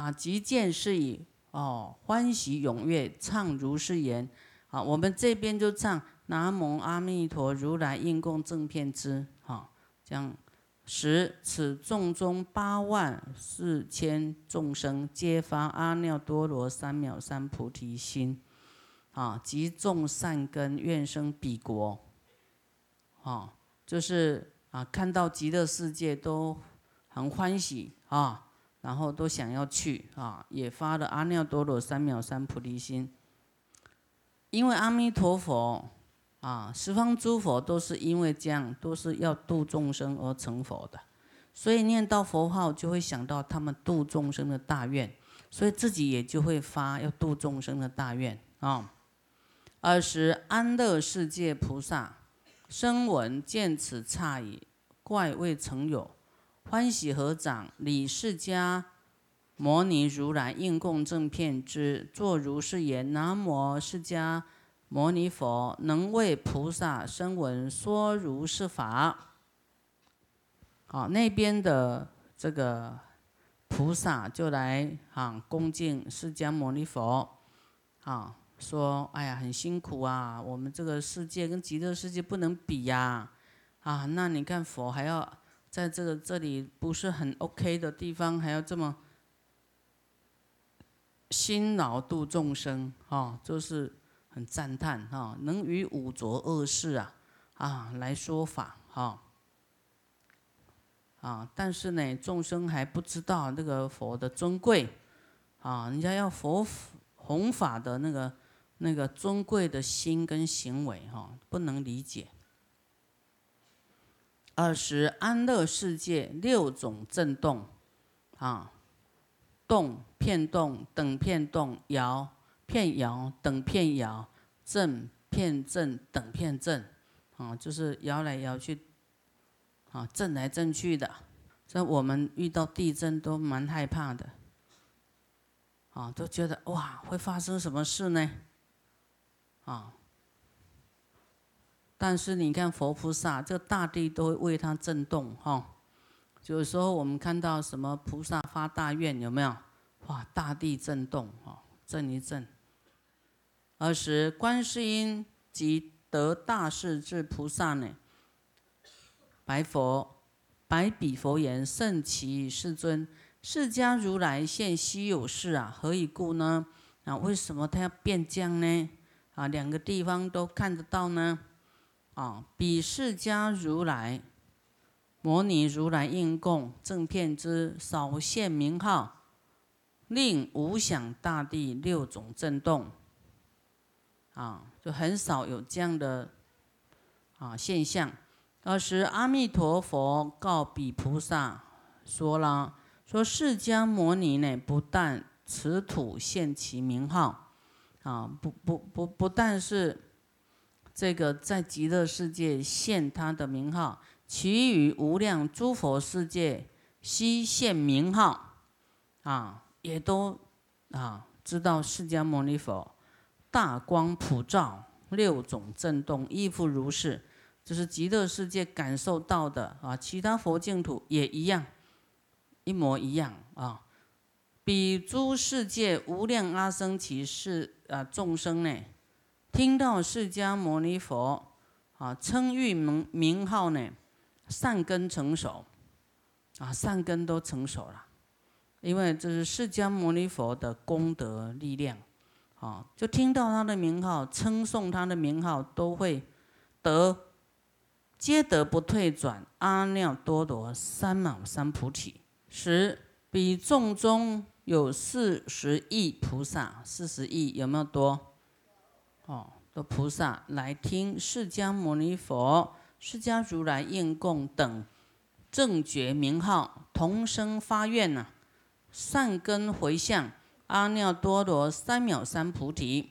啊，即见是以哦欢喜踊跃唱如是言。啊，我们这边就唱南无阿弥陀如来应供正遍知。哈，这样十此众中八万四千众生皆发阿耨多罗三藐三菩提心。啊，即众善根愿生彼国。啊，就是啊，看到极乐世界都很欢喜啊。然后都想要去啊，也发了阿耨多罗三藐三菩提心。因为阿弥陀佛啊，十方诸佛都是因为这样，都是要度众生而成佛的，所以念到佛号就会想到他们度众生的大愿，所以自己也就会发要度众生的大愿啊。尔时安乐世界菩萨声闻见此诧异，怪未曾有。欢喜合掌，礼释迦牟尼如来应供正片之，作如是言：南无释迦牟尼佛，能为菩萨声闻说如是法。好，那边的这个菩萨就来啊恭敬释迦牟尼佛，啊说：哎呀，很辛苦啊，我们这个世界跟极乐世界不能比呀，啊，那你看佛还要。在这个这里不是很 OK 的地方，还要这么辛劳度众生，哈，就是很赞叹哈，能与五浊恶世啊啊来说法哈啊，但是呢，众生还不知道那个佛的尊贵啊，人家要佛弘法的那个那个尊贵的心跟行为哈，不能理解。二十安乐世界六种震动，啊，动片动等片动，摇片摇等片摇，震片震等片震，啊，就是摇来摇去，啊，震来震去的。所以我们遇到地震都蛮害怕的，啊，都觉得哇，会发生什么事呢？啊。但是你看佛菩萨，这大地都会为他震动哈。有时候我们看到什么菩萨发大愿，有没有？哇，大地震动哈，震一震。二时观世音及得大势至菩萨呢，白佛，白比佛言：甚其世尊，释迦如来现稀有事啊，何以故呢？啊，为什么他要变降呢？啊，两个地方都看得到呢？啊！彼释迦如来、摩尼如来应供正片之少现名号，令无想大地六种震动。啊，就很少有这样的啊现象。当时阿弥陀佛告彼菩萨说了：说释迦摩尼呢，不但此土现其名号，啊，不不不不但是。这个在极乐世界现他的名号，其余无量诸佛世界悉现名号，啊，也都啊知道释迦牟尼佛大光普照，六种震动亦复如是，就是极乐世界感受到的啊，其他佛净土也一样，一模一样啊。彼诸世界无量阿僧祇世啊众生呢？听到释迦牟尼佛啊称誉名名号呢，善根成熟，啊善根都成熟了，因为这是释迦牟尼佛的功德力量，啊就听到他的名号，称颂他的名号，都会得皆得不退转阿耨多罗三藐三菩提。十比众中有四十亿菩萨，四十亿有没有多？哦，的菩萨来听释迦牟尼佛、释迦如来应供等正觉名号，同声发愿呐，善根回向阿耨多罗三藐三菩提，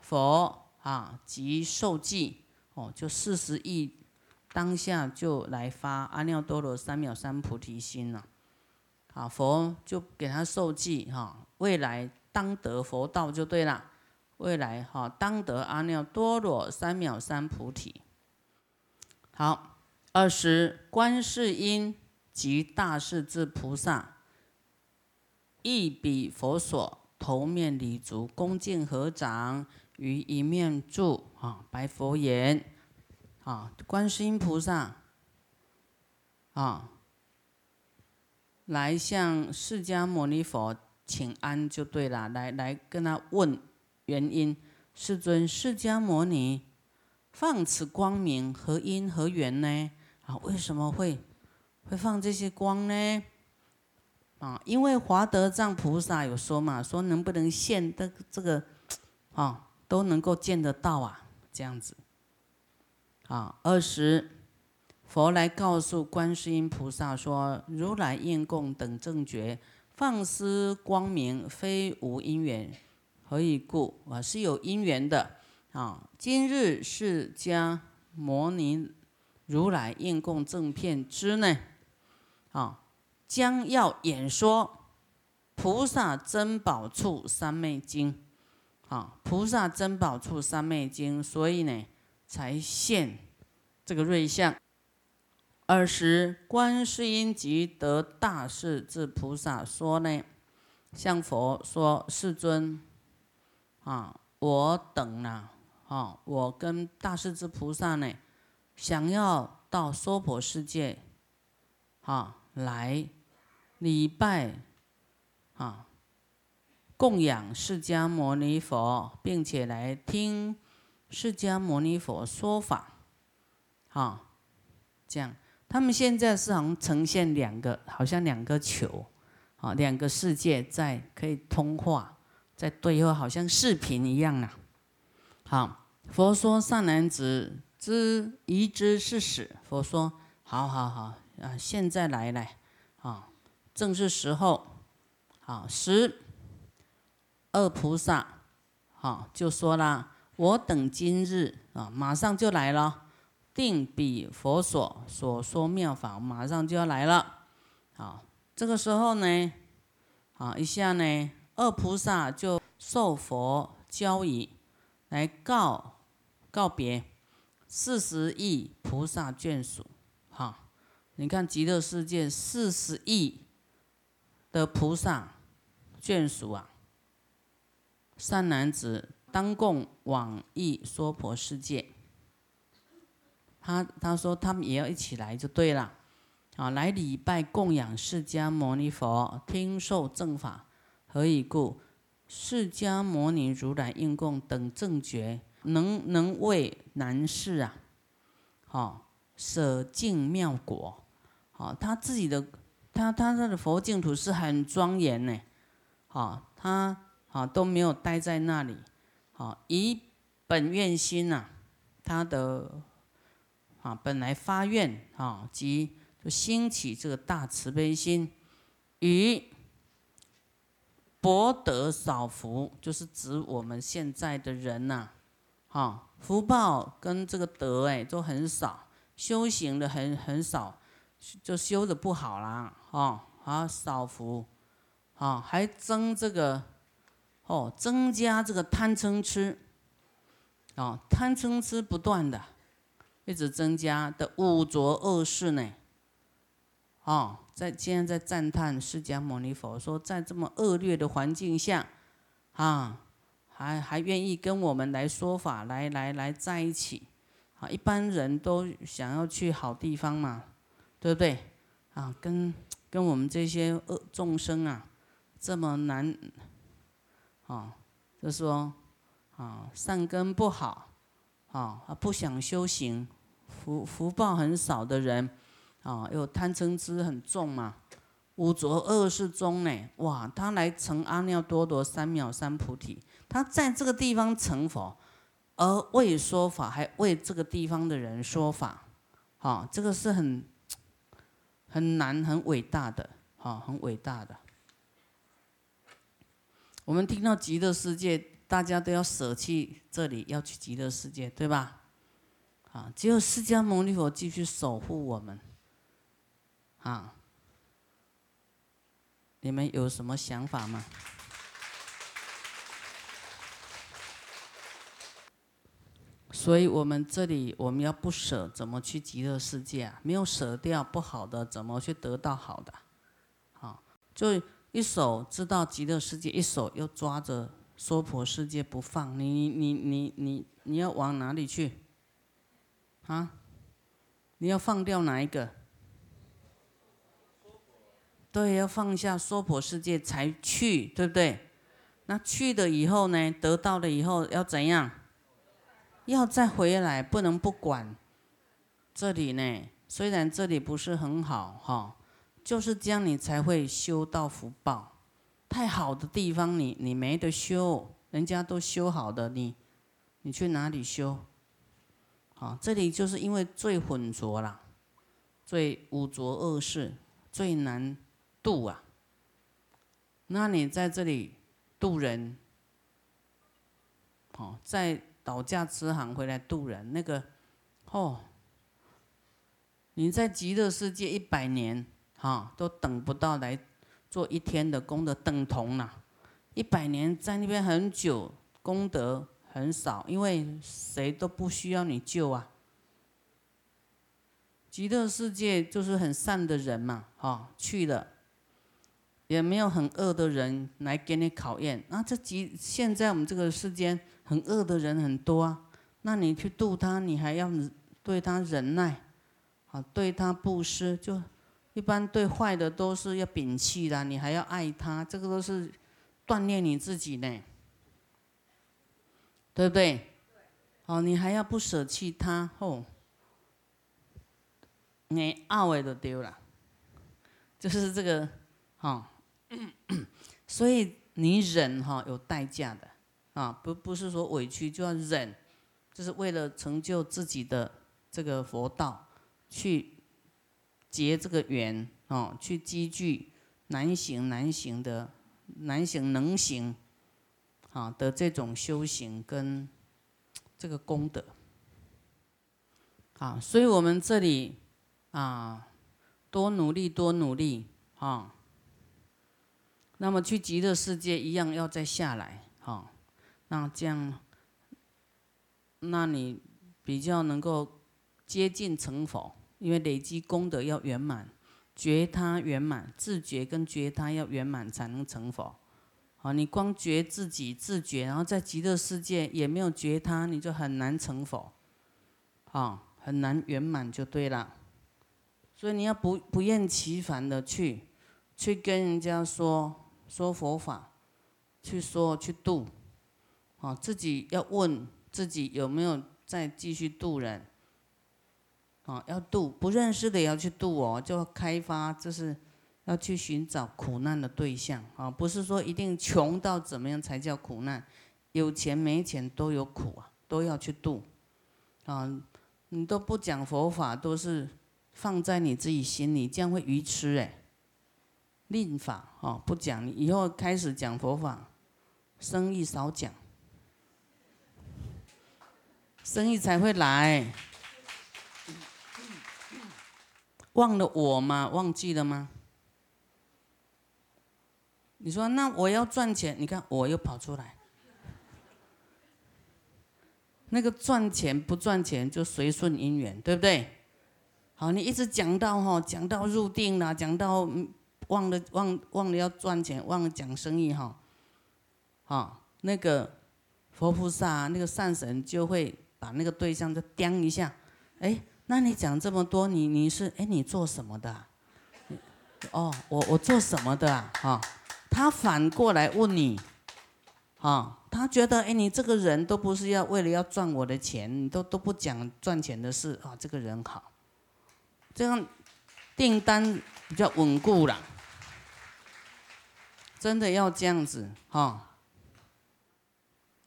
佛啊即受记哦，就四十亿当下就来发阿耨多罗三藐三菩提心了，啊，佛就给他受记哈，未来当得佛道就对了。未来哈，当得阿耨多罗三藐三菩提。好，二十观世音及大势至菩萨，亦彼佛所，头面礼足，恭敬合掌，于一面住啊，白佛言：啊，观世音菩萨啊，来向释迦牟尼佛请安就对了，来来跟他问原因。世尊，释迦牟尼放此光明，何因何缘呢？啊，为什么会会放这些光呢？啊，因为华德藏菩萨有说嘛，说能不能现的这个啊，都能够见得到啊，这样子。啊，二十，佛来告诉观世音菩萨说：如来应供等正觉，放施光明，非无因缘。何以故？啊，是有因缘的。啊，今日释迦牟尼如来应供正片之呢？啊，将要演说菩萨珍宝处三昧经。啊，菩萨珍宝处三昧经，所以呢，才现这个瑞相。尔时，观世音即得大势至菩萨说呢，向佛说：“世尊。”啊，我等呢？啊，我跟大势至菩萨呢，想要到娑婆世界，啊，来礼拜，啊，供养释迦牟尼佛，并且来听释迦牟尼佛说法，啊，这样，他们现在是好像呈现两个，好像两个球，啊，两个世界在可以通话。在对话，好像视频一样啊。好，佛说善男子，知宜知是始。佛说，好好好啊，现在来了啊，正是时候。好，十二菩萨，好就说了，我等今日啊，马上就来了，定彼佛所所说妙法，马上就要来了。好，这个时候呢，好一下呢。二菩萨就受佛交仪，来告告别四十亿菩萨眷属。哈，你看极乐世界四十亿的菩萨眷属啊，善男子当共往诣娑婆世界。他他说他们也要一起来就对了，啊，来礼拜供养释迦牟尼佛，听受正法。何以故？释迦牟尼如来应供等正觉，能能为难事啊！好，舍净妙果，好，他自己的他他他的佛净土是很庄严呢，好，他好都没有待在那里，好，以本愿心呐，他的啊本来发愿啊，即就兴起这个大慈悲心，与。博得少福，就是指我们现在的人呐，哈，福报跟这个德哎都很少，修行的很很少，就修的不好啦，哈，啊少福，啊还增这个，哦增加这个贪嗔痴，哦贪嗔痴不断的，一直增加的五浊恶世呢，哦。在今天在赞叹释迦牟尼佛说，在这么恶劣的环境下，啊，还还愿意跟我们来说法，来来来在一起，啊，一般人都想要去好地方嘛，对不对？啊，跟跟我们这些恶众生啊，这么难，啊，就说啊，善根不好，啊，不想修行，福福报很少的人。啊，有贪嗔痴很重嘛，五浊恶世中呢，哇，他来成阿耨多罗三藐三菩提，他在这个地方成佛，而为说法，还为这个地方的人说法，好，这个是很很难、很伟大的，好，很伟大的。我们听到极乐世界，大家都要舍弃这里，要去极乐世界，对吧？啊，只有释迦牟尼佛继续守护我们。啊，你们有什么想法吗？所以我们这里我们要不舍，怎么去极乐世界啊？没有舍掉不好的，怎么去得到好的？好，就一手知道极乐世界，一手又抓着娑婆世界不放，你你你你你要往哪里去？啊？你要放掉哪一个？对，要放下娑婆世界才去，对不对？那去了以后呢？得到了以后要怎样？要再回来，不能不管。这里呢，虽然这里不是很好哈，就是这样你才会修到福报。太好的地方，你你没得修，人家都修好的，你你去哪里修？好，这里就是因为最浑浊了，最污浊恶世，最难。度啊，那你在这里渡人，哦，在倒驾慈航回来渡人，那个哦，你在极乐世界一百年，哈，都等不到来做一天的功德等同了，一百年在那边很久，功德很少，因为谁都不需要你救啊。极乐世界就是很善的人嘛，哈，去了。也没有很恶的人来给你考验，那这几现在我们这个世间很恶的人很多啊，那你去度他，你还要对他忍耐，啊，对他布施，就一般对坏的都是要摒弃的，你还要爱他，这个都是锻炼你自己呢，对不对？哦，你还要不舍弃他，哦，你二位都丢了，就是这个，哈。所以你忍哈有代价的啊，不不是说委屈就要忍，就是为了成就自己的这个佛道，去结这个缘哦，去积聚难行难行的难行能行啊的这种修行跟这个功德啊，所以我们这里啊多努力多努力啊。那么去极乐世界一样要再下来，哈，那这样，那你比较能够接近成佛，因为累积功德要圆满，觉他圆满，自觉跟觉他要圆满才能成佛。好，你光觉自己自觉，然后在极乐世界也没有觉他，你就很难成佛，啊，很难圆满就对了。所以你要不不厌其烦的去，去跟人家说。说佛法，去说去度，啊，自己要问自己有没有再继续度人，啊，要度不认识的也要去度哦，就开发，就是要去寻找苦难的对象啊，不是说一定穷到怎么样才叫苦难，有钱没钱都有苦啊，都要去度，啊，你都不讲佛法，都是放在你自己心里，这样会愚痴哎。令法哦，不讲，以后开始讲佛法，生意少讲，生意才会来。忘了我吗？忘记了吗？你说那我要赚钱，你看我又跑出来。那个赚钱不赚钱就随顺因缘，对不对？好，你一直讲到哈，讲到入定了，讲到。忘了忘忘了要赚钱，忘了讲生意哈，好那个佛菩萨那个善神就会把那个对象就掂一下，哎，那你讲这么多，你你是哎你做什么的？哦，我我做什么的啊？哈，他反过来问你，啊，他觉得哎你这个人都不是要为了要赚我的钱，你都都不讲赚钱的事啊，这个人好，这样订单比较稳固了。真的要这样子哈，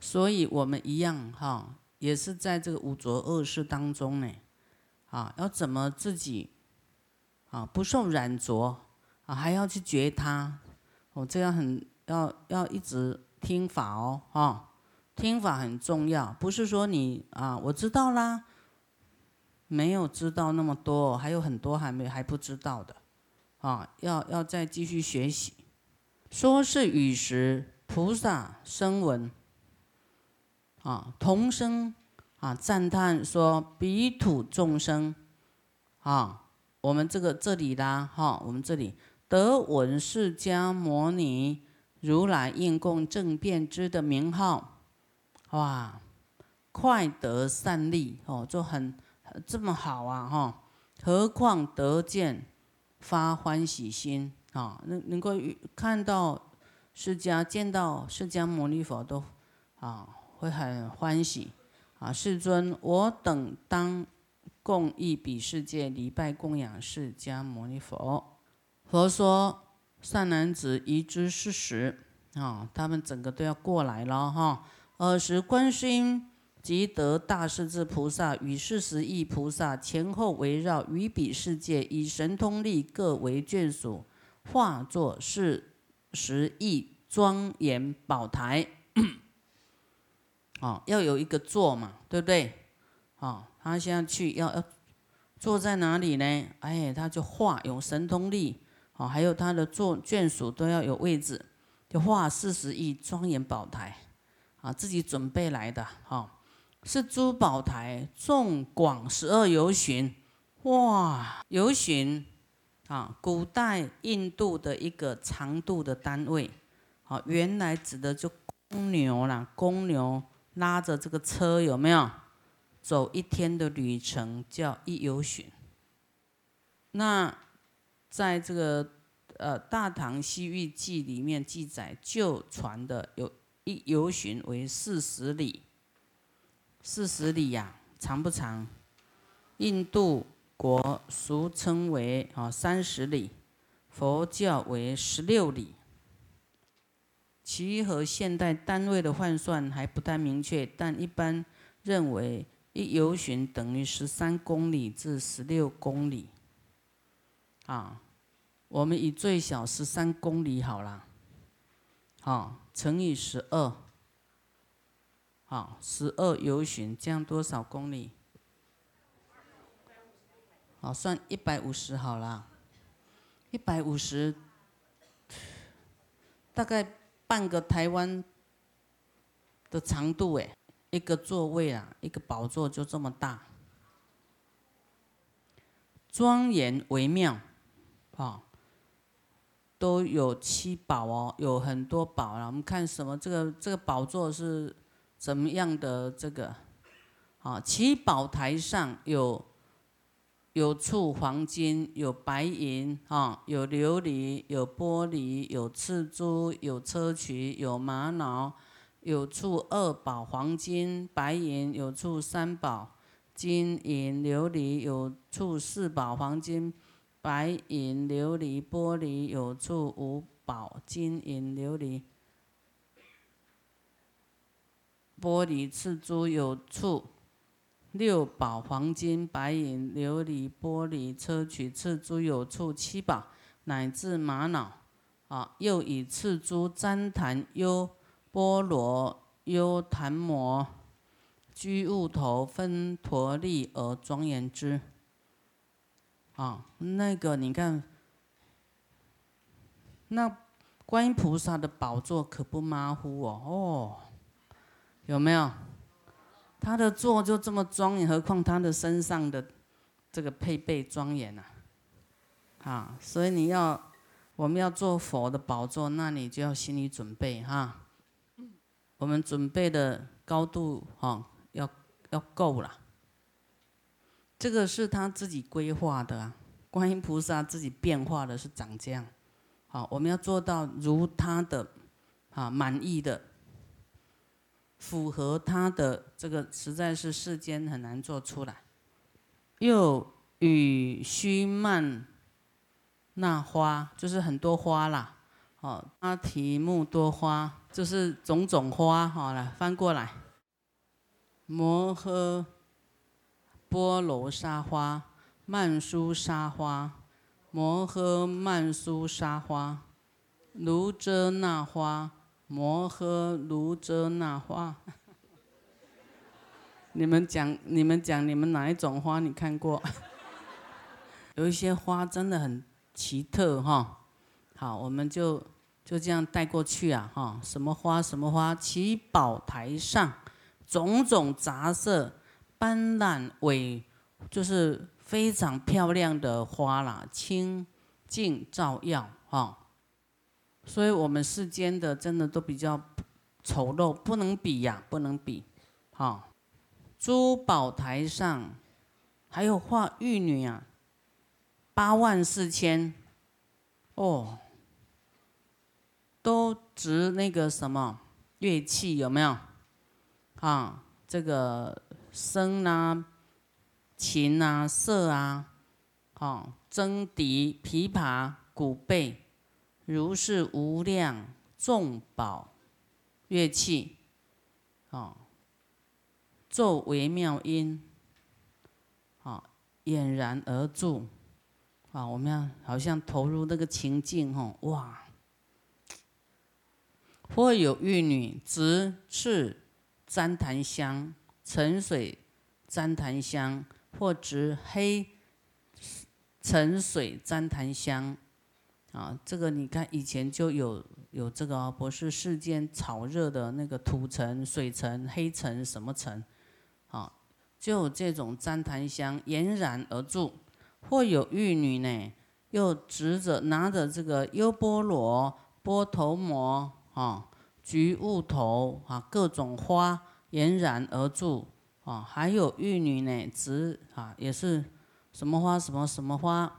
所以我们一样哈，也是在这个五浊恶世当中呢，啊，要怎么自己啊不受染着啊，还要去觉他，哦，这样很要要一直听法哦，哈，听法很重要，不是说你啊我知道啦，没有知道那么多，还有很多还没还不知道的，啊，要要再继续学习。说是与时菩萨声闻，啊，同声啊赞叹说彼土众生，啊，我们这个这里啦，哈，我们这里得闻释迦牟尼如来应供正遍知的名号，哇，快得善利哦，就很这么好啊哈！何况得见发欢喜心。啊，能能够看到释迦见到释迦牟尼佛都啊会很欢喜啊！世尊，我等当共一彼世界礼拜供养释迦牟尼佛。佛说：“善男子，已知事实啊！他们整个都要过来了哈。尔时，观世音即得大势至菩萨与四十亿菩萨前后围绕于彼世界，以神通力各为眷属，化作四十亿庄严宝台。哦，要有一个座嘛，对不对？哦，他现在去要要坐在哪里呢？哎，他就化有神通力。”哦，还有他的做眷属都要有位置，就画四十亿庄严宝台，啊，自己准备来的，哈，是珠宝台，纵广十二游巡，哇，游巡，啊，古代印度的一个长度的单位，好，原来指的就公牛啦，公牛拉着这个车有没有？走一天的旅程叫一游巡，那。在这个呃《大唐西域记》里面记载，旧传的有一游巡为四十里，四十里呀，长不长？印度国俗称为啊三十里，佛教为十六里。其和现代单位的换算还不太明确，但一般认为一游巡等于十三公里至十六公里。啊，我们以最小十三公里好了，好乘以十二，好十二游巡，这样多少公里？好算一百五十好了，一百五十，大概半个台湾的长度哎，一个座位啊，一个宝座就这么大，庄严微妙。啊，都有七宝哦，有很多宝了。我们看什么？这个这个宝座是怎么样的？这个啊，七宝台上有有处黄金，有白银哈，有琉璃，有玻璃，有赤珠，有砗磲，有玛瑙，有处二宝黄金、白银，有处三宝金银琉璃，有处四宝黄金。白银琉璃玻璃有处五宝，金银琉璃玻璃赤珠有处六宝，黄金白银琉璃玻璃砗磲赤珠有处七宝，乃至玛瑙啊，又以赤珠旃檀优波罗优檀摩居物头分陀利而庄严之。啊，那个你看，那观音菩萨的宝座可不马虎哦，哦，有没有？他的座就这么庄严，何况他的身上的这个配备庄严呐？啊，所以你要我们要做佛的宝座，那你就要心理准备哈。我们准备的高度哈，要要够了。这个是他自己规划的啊，观音菩萨自己变化的是长这样，好，我们要做到如他的，啊满意的，符合他的这个，实在是世间很难做出来。又与须曼那花，就是很多花啦，哦，阿提木多花，就是种种花，好了，翻过来，摩诃。波罗沙花、曼殊沙花、摩诃曼殊沙花、卢遮那花、摩诃卢遮那花。你们讲，你们讲，你们哪一种花你看过？有一些花真的很奇特哈。好，我们就就这样带过去啊哈。什么花？什么花？七宝台上，种种杂色。斑斓尾就是非常漂亮的花啦，清净照耀哈。所以我们世间的真的都比较丑陋，不能比呀，不能比，哈。珠宝台上还有画玉女啊，八万四千，哦，都值那个什么乐器有没有？啊，这个笙啊、琴啊、瑟啊，啊，筝笛、琵琶、古贝。如是无量众宝乐器，啊，奏微妙音，啊，俨然而住，啊，我们要好像投入那个情境，吼，哇！或有玉女执赤旃檀香，沉水旃檀香，或执黑沉水旃檀香。啊，这个你看以前就有有这个哦，不是世间炒热的那个土尘、水尘、黑尘什么尘，啊，就这种旃檀香俨然而住，或有玉女呢，又执着拿着这个优波罗、波头摩啊、菊雾头啊，各种花俨然而住啊，还有玉女呢，执啊也是什么花什么什么花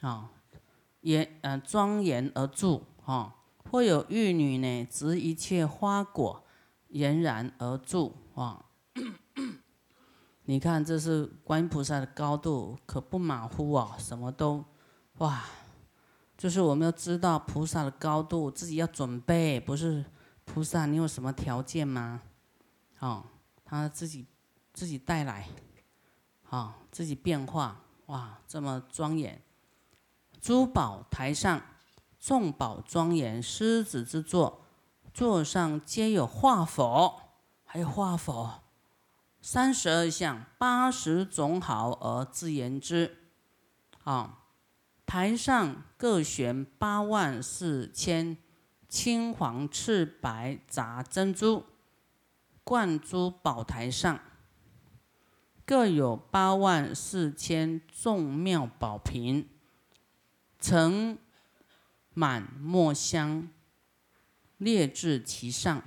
啊。严呃庄严而住哈，或有玉女呢，执一切花果，俨然而住啊。你看这是观音菩萨的高度，可不马虎啊！什么都哇，就是我们要知道菩萨的高度，自己要准备。不是菩萨，你有什么条件吗？哦，他自己自己带来，哦，自己变化哇，这么庄严。珠宝台上，众宝庄严，狮子之座，座上皆有画佛，还有画佛，三十二相，八十种好而自言之。啊，台上各悬八万四千青黄赤白杂珍珠，冠珠宝台上，各有八万四千众妙宝瓶。盛满墨香，列置其上。